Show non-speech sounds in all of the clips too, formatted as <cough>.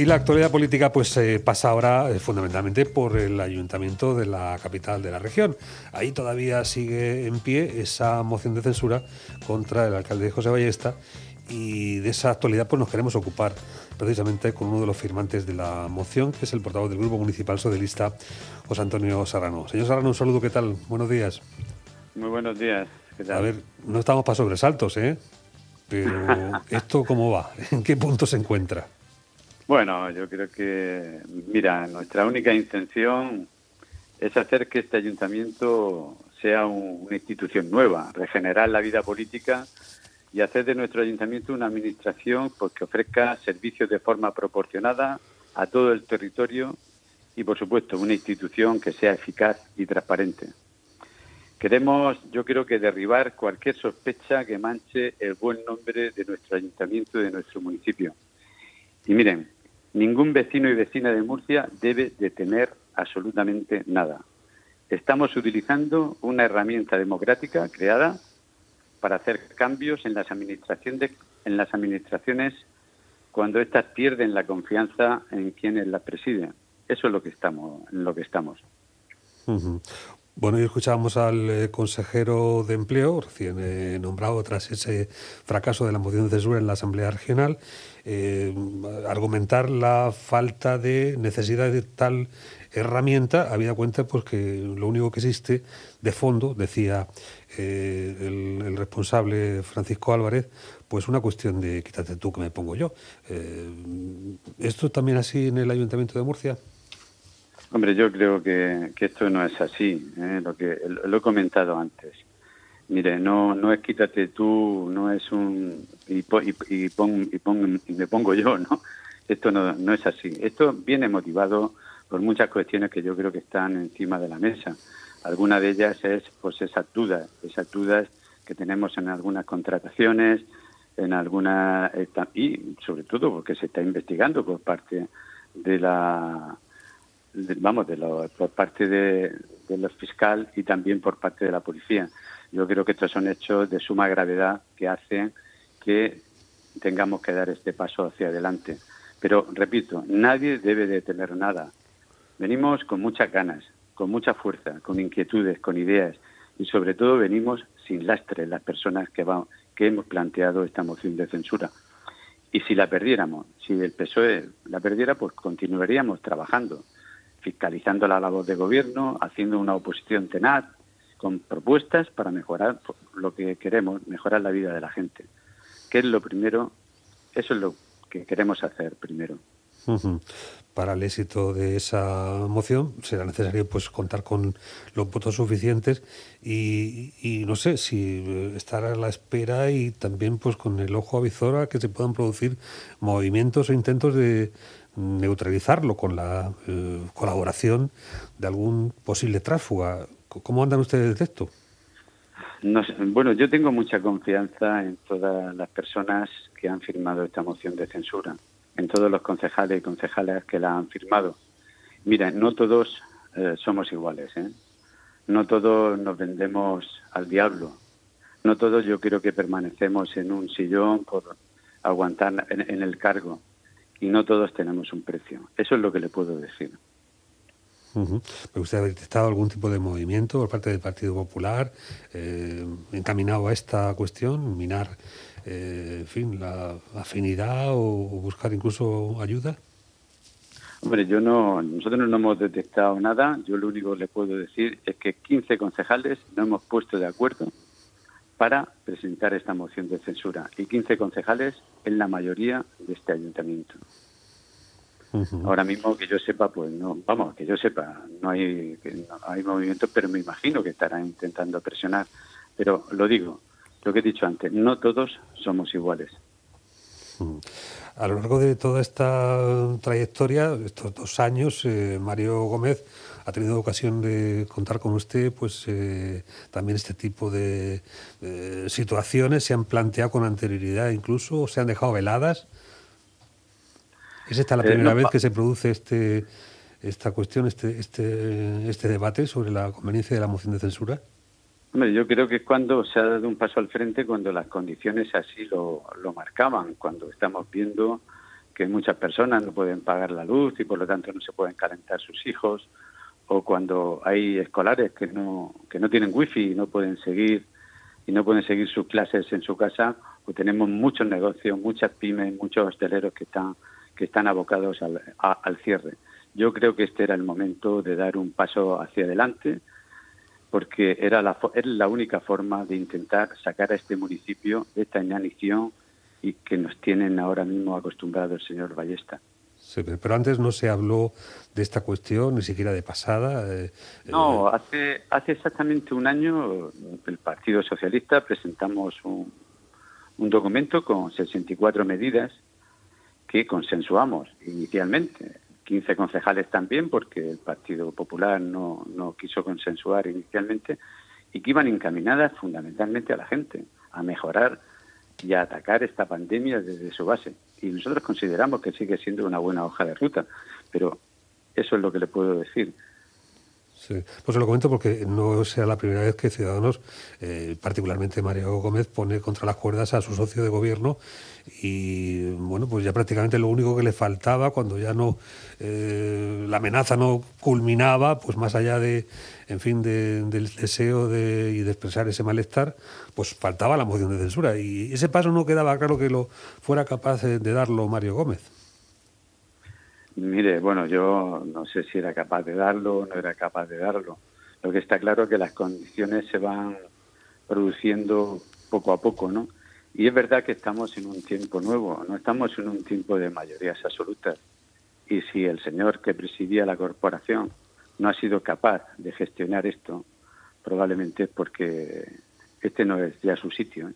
Y la actualidad política pues eh, pasa ahora eh, fundamentalmente por el ayuntamiento de la capital de la región. Ahí todavía sigue en pie esa moción de censura contra el alcalde José Ballesta y de esa actualidad pues nos queremos ocupar precisamente con uno de los firmantes de la moción, que es el portavoz del Grupo Municipal Socialista, José Antonio Serrano. Señor Serrano, un saludo, ¿qué tal? Buenos días. Muy buenos días. ¿qué tal? A ver, no estamos para sobresaltos, ¿eh? Pero <laughs> ¿esto cómo va? ¿En qué punto se encuentra? Bueno, yo creo que, mira, nuestra única intención es hacer que este ayuntamiento sea un- una institución nueva, regenerar la vida política y hacer de nuestro ayuntamiento una administración pues, que ofrezca servicios de forma proporcionada a todo el territorio y, por supuesto, una institución que sea eficaz y transparente. Queremos, yo creo que derribar cualquier sospecha que manche el buen nombre de nuestro ayuntamiento y de nuestro municipio. Y miren, ningún vecino y vecina de Murcia debe de temer absolutamente nada. Estamos utilizando una herramienta democrática creada para hacer cambios en las administraciones, en las administraciones cuando éstas pierden la confianza en quienes las presiden. Eso es lo que estamos, en lo que estamos. Bueno, y escuchábamos al eh, consejero de empleo, recién eh, nombrado tras ese fracaso de la moción de censura en la Asamblea Regional, eh, argumentar la falta de necesidad de tal herramienta, habida cuenta pues que lo único que existe de fondo, decía el, el responsable Francisco Álvarez, pues una cuestión de quítate tú que me pongo yo. ¿Esto también así en el Ayuntamiento de Murcia? Hombre, yo creo que, que esto no es así, ¿eh? lo que lo, he comentado antes. Mire, no no es quítate tú, no es un y, y, y pon, y, pon- y me pongo yo, ¿no? Esto no, no es así. Esto viene motivado por muchas cuestiones que yo creo que están encima de la mesa. Alguna de ellas es pues esas dudas, esas dudas que tenemos en algunas contrataciones, en algunas y sobre todo porque se está investigando por parte de la vamos, de lo- por parte de, los fiscal y también por parte de la policía. Yo creo que estos son hechos de suma gravedad que hacen que tengamos que dar este paso hacia adelante. Pero, repito, nadie debe de tener nada. Venimos con muchas ganas, con mucha fuerza, con inquietudes, con ideas y sobre todo venimos sin lastre las personas que, va- que hemos planteado esta moción de censura. Y si la perdiéramos, si el PSOE la perdiera, pues continuaríamos trabajando, fiscalizando la labor de gobierno, haciendo una oposición tenaz, con propuestas para mejorar lo que queremos, mejorar la vida de la gente. ¿Qué es lo primero? Eso es lo que queremos hacer primero. Para el éxito de esa moción será necesario pues contar con los votos suficientes y, y no sé si eh, estar a la espera y también pues con el ojo avizor a que se puedan producir movimientos o intentos de neutralizarlo con la eh, colaboración de algún posible tránsfuga. C- ¿Cómo andan ustedes de esto? Bueno, yo tengo mucha confianza en todas las personas que han firmado esta moción de censura, en todos los concejales y concejales que la han firmado. Mira, no todos eh, somos iguales, ¿eh? No todos nos vendemos al diablo. No todos yo creo que permanecemos en un sillón por aguantar en el cargo. Y no todos tenemos un precio. Eso es lo que le puedo decir. Ujú. ¿Me gustaría haber detectado algún tipo de movimiento por parte del Partido Popular eh, encaminado a esta cuestión, minar, eh, en fin, la afinidad o, o buscar incluso ayuda? Hombre, yo no, nosotros no hemos detectado nada. Yo lo único que le puedo decir es que 15 concejales no hemos puesto de acuerdo para presentar esta moción de censura. Y 15 concejales en la mayoría de este ayuntamiento. Ahora mismo que yo sepa, pues no, vamos, que yo sepa, no hay, que no hay movimientos, pero me imagino que estarán intentando presionar. Pero lo digo, lo que he dicho antes, no todos somos iguales. A lo largo de toda esta trayectoria, estos dos años, eh, Mario Gómez ha tenido ocasión de contar con usted, pues eh, también este tipo de eh, situaciones se han planteado con anterioridad, incluso se han dejado veladas. ¿Es esta la Eh, primera no, vez que se produce este esta cuestión, este este este debate sobre la conveniencia de la moción de censura? Hombre, yo creo que es cuando se ha dado un paso al frente, cuando las condiciones así lo, lo marcaban, cuando estamos viendo que muchas personas no pueden pagar la luz y por lo tanto no se pueden calentar sus hijos, o cuando hay escolares que no, que no tienen wifi y no pueden seguir y no pueden seguir sus clases en su casa, o tenemos muchos negocios, muchas pymes, muchos hosteleros que están, que están abocados al, al cierre. Yo creo que este era el momento de dar un paso hacia adelante, porque era la, era la única forma de intentar sacar a este municipio de esta inanición y que nos tienen ahora mismo acostumbrado el señor Ballesta. Pero antes no se habló de esta cuestión, ni siquiera de pasada. Eh, no, eh, hace, hace exactamente un año el Partido Socialista presentamos un, un documento con 64 medidas que consensuamos inicialmente. 15 concejales también, porque el Partido Popular no, no quiso consensuar inicialmente, y que iban encaminadas fundamentalmente a la gente, a mejorar y a atacar esta pandemia desde su base. Y nosotros consideramos que sigue siendo una buena hoja de ruta, pero eso es lo que le puedo decir. Sí, pues se lo comento porque no sea la primera vez que Ciudadanos, eh, particularmente Mario Gómez, pone contra las cuerdas a su socio de gobierno y bueno, pues ya prácticamente lo único que le faltaba cuando ya no eh, la amenaza no culminaba, pues más allá de, en fin, del deseo de, y de expresar ese malestar, pues faltaba la moción de censura y ese paso no quedaba claro que lo fuera capaz de darlo Mario Gómez. Mire, bueno, yo no sé si era capaz de darlo o no era capaz de darlo. Lo que está claro es que las condiciones se van produciendo poco a poco, ¿no? Y es verdad que estamos en un tiempo nuevo, no estamos en un tiempo de mayorías absolutas. Y si el señor que presidía la corporación no ha sido capaz de gestionar esto, probablemente porque este no es ya su sitio. ¿eh?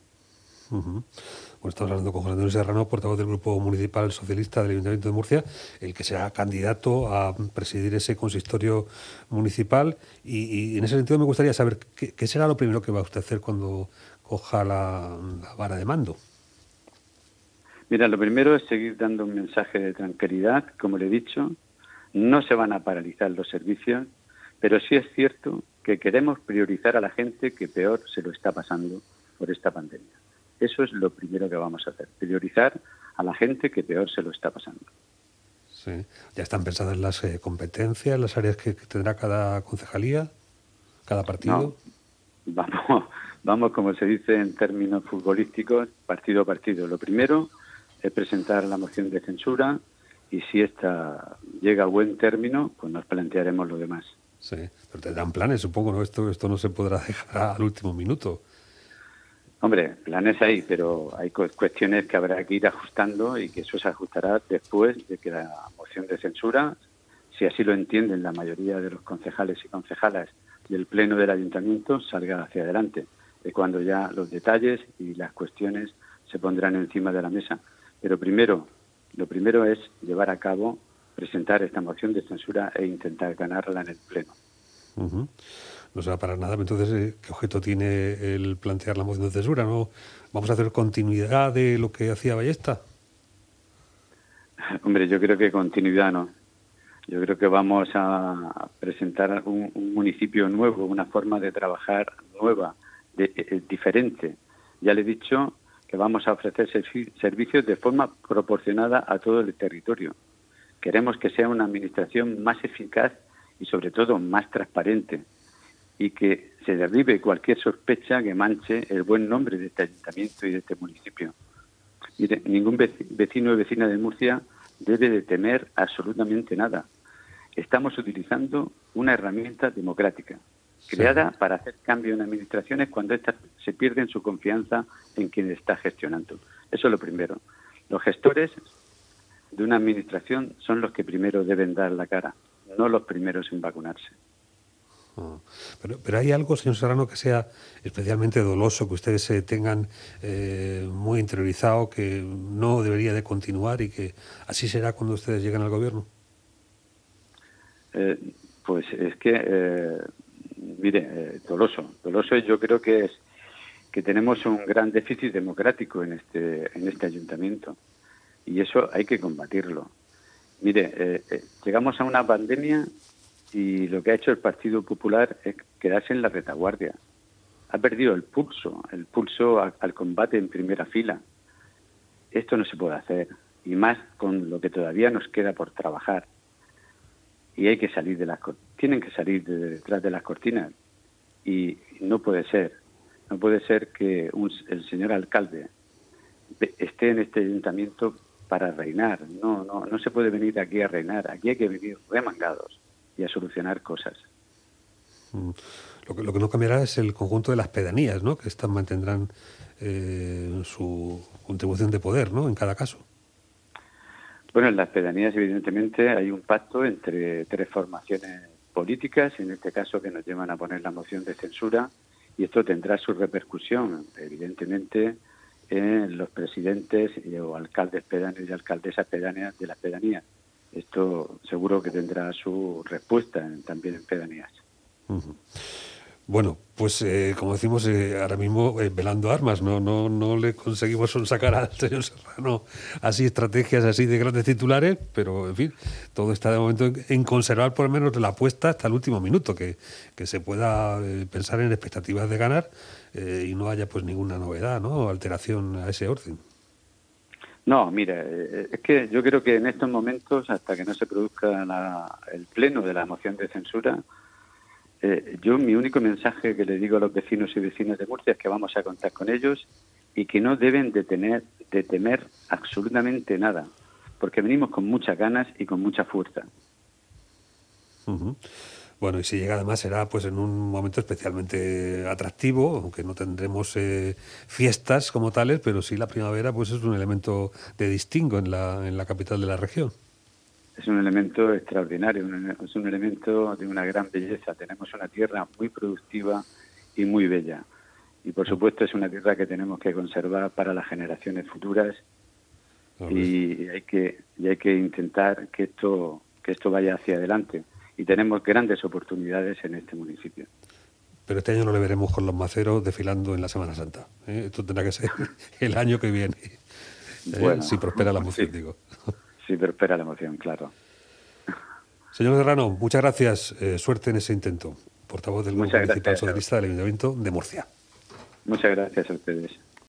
estamos hablando con José Antonio Serrano, portavoz del Grupo Municipal Socialista del Ayuntamiento de Murcia, el que será candidato a presidir ese consistorio municipal. Y, en ese sentido me gustaría saber qué, será lo primero que va usted a hacer cuando coja la, vara de mando. Mira, lo primero es seguir dando un mensaje de tranquilidad, como le he dicho. No se van a paralizar los servicios, pero sí es cierto que queremos priorizar a la gente que peor se lo está pasando por esta pandemia. Eso es lo primero que vamos a hacer, priorizar a la gente que peor se lo está pasando. Sí. ¿Ya están pensadas las eh, competencias, las áreas que, tendrá cada concejalía, cada partido? Vamos, vamos, como se dice en términos futbolísticos, partido a partido. Lo primero es presentar la moción de censura y si esta llega a buen término, pues nos plantearemos lo demás. Sí, pero tendrán planes, supongo, ¿no? Esto, esto no se podrá <laughs> dejar al último minuto. Hombre, planes hay, pero hay cuestiones que habrá que ir ajustando y que eso se ajustará después de que la moción de censura, si así lo entienden la mayoría de los concejales y concejalas del Pleno del Ayuntamiento, salga hacia adelante. Es cuando ya los detalles y las cuestiones se pondrán encima de la mesa. Pero primero, lo primero es llevar a cabo, presentar esta moción de censura e intentar ganarla en el Pleno no se va para nada. Entonces, eh, ¿qué objeto tiene el plantear la moción de censura? ¿No? ¿Vamos a hacer continuidad de lo que hacía Ballesta? <laughs> Hombre, yo creo que continuidad no. Yo creo que vamos a presentar un, municipio nuevo, una forma de trabajar nueva, de, eh, diferente. Ya le he dicho que vamos a ofrecer servicios de forma proporcionada a todo el territorio. Queremos que sea una administración más eficaz y sobre todo más transparente y que se derribe cualquier sospecha que manche el buen nombre de este ayuntamiento y de este municipio. Mire, ningún vecino o vecina de Murcia debe de temer absolutamente nada. Estamos utilizando una herramienta democrática, creada para hacer cambio en administraciones cuando éstas se pierden su confianza en quien está gestionando. Eso es lo primero. Los gestores de una administración son los que primero deben dar la cara, no los primeros en vacunarse. Ah. Pero, pero hay algo, señor Serrano, que sea especialmente doloso, que ustedes se tengan eh, muy interiorizado, que no debería de continuar y que así será cuando ustedes lleguen al gobierno. Eh, pues es que, eh, mire, doloso. Doloso yo creo que es que tenemos un gran déficit democrático en este, en este ayuntamiento y eso hay que combatirlo. Mire, llegamos a una pandemia y lo que ha hecho el Partido Popular es quedarse en la retaguardia. Ha perdido el pulso, el pulso al combate en primera fila. Esto no se puede hacer. y más con lo que todavía nos queda por trabajar. Y hay que salir de las tienen que salir de detrás de las cortinas y no puede ser, no puede ser que el señor alcalde esté en este ayuntamiento para reinar. No, no, no se puede venir aquí a reinar. Aquí hay que venir remangados y a solucionar cosas. Mm. Lo que, lo que no cambiará es el conjunto de las pedanías, ¿no? Que estas mantendrán eh, su contribución de poder, ¿no? En cada caso. Bueno, en las pedanías, evidentemente, hay un pacto entre tres formaciones políticas, en este caso que nos llevan a poner la moción de censura, y esto tendrá su repercusión, evidentemente, en los presidentes o alcaldes pedáneos y alcaldesas pedáneas de las pedanías. Esto seguro que tendrá su respuesta también en pedanías. Bueno, pues eh, como decimos eh, ahora mismo, eh, velando armas, no, no, no le conseguimos sacar al señor Serrano así estrategias así de grandes titulares, pero en fin, todo está de momento en, conservar por lo menos la apuesta hasta el último minuto, que, que se pueda pensar en expectativas de ganar y no haya pues ninguna novedad, ¿no? alteración a ese orden. No, mira, es que yo creo que en estos momentos, hasta que no se produzca el pleno de la moción de censura, eh, yo mi único mensaje que le digo a los vecinos y vecinas de Murcia es que vamos a contar con ellos y que no deben de, tener, de temer absolutamente nada, porque venimos con muchas ganas y con mucha fuerza. Bueno, y si llega además será pues en un momento especialmente atractivo, aunque no tendremos eh, fiestas como tales, pero sí la primavera pues es un elemento de distingo en la, en la capital de la región es un elemento extraordinario, es un elemento de una gran belleza. Tenemos una tierra muy productiva y muy bella. Y por supuesto es una tierra que tenemos que conservar para las generaciones futuras y hay que y hay que intentar que esto que esto vaya hacia adelante y tenemos grandes oportunidades en este municipio. Pero este año no le veremos con los maceros desfilando en la Semana Santa. ¿eh? Esto tendrá que ser <laughs> el año que viene. ¿eh? si prospera la moción, digo sí, pero espera la emoción, claro. Señor Serrano, muchas gracias. Eh, suerte en ese intento. Portavoz del Grupo Municipal Socialista del Ayuntamiento de Murcia. Muchas gracias a ustedes.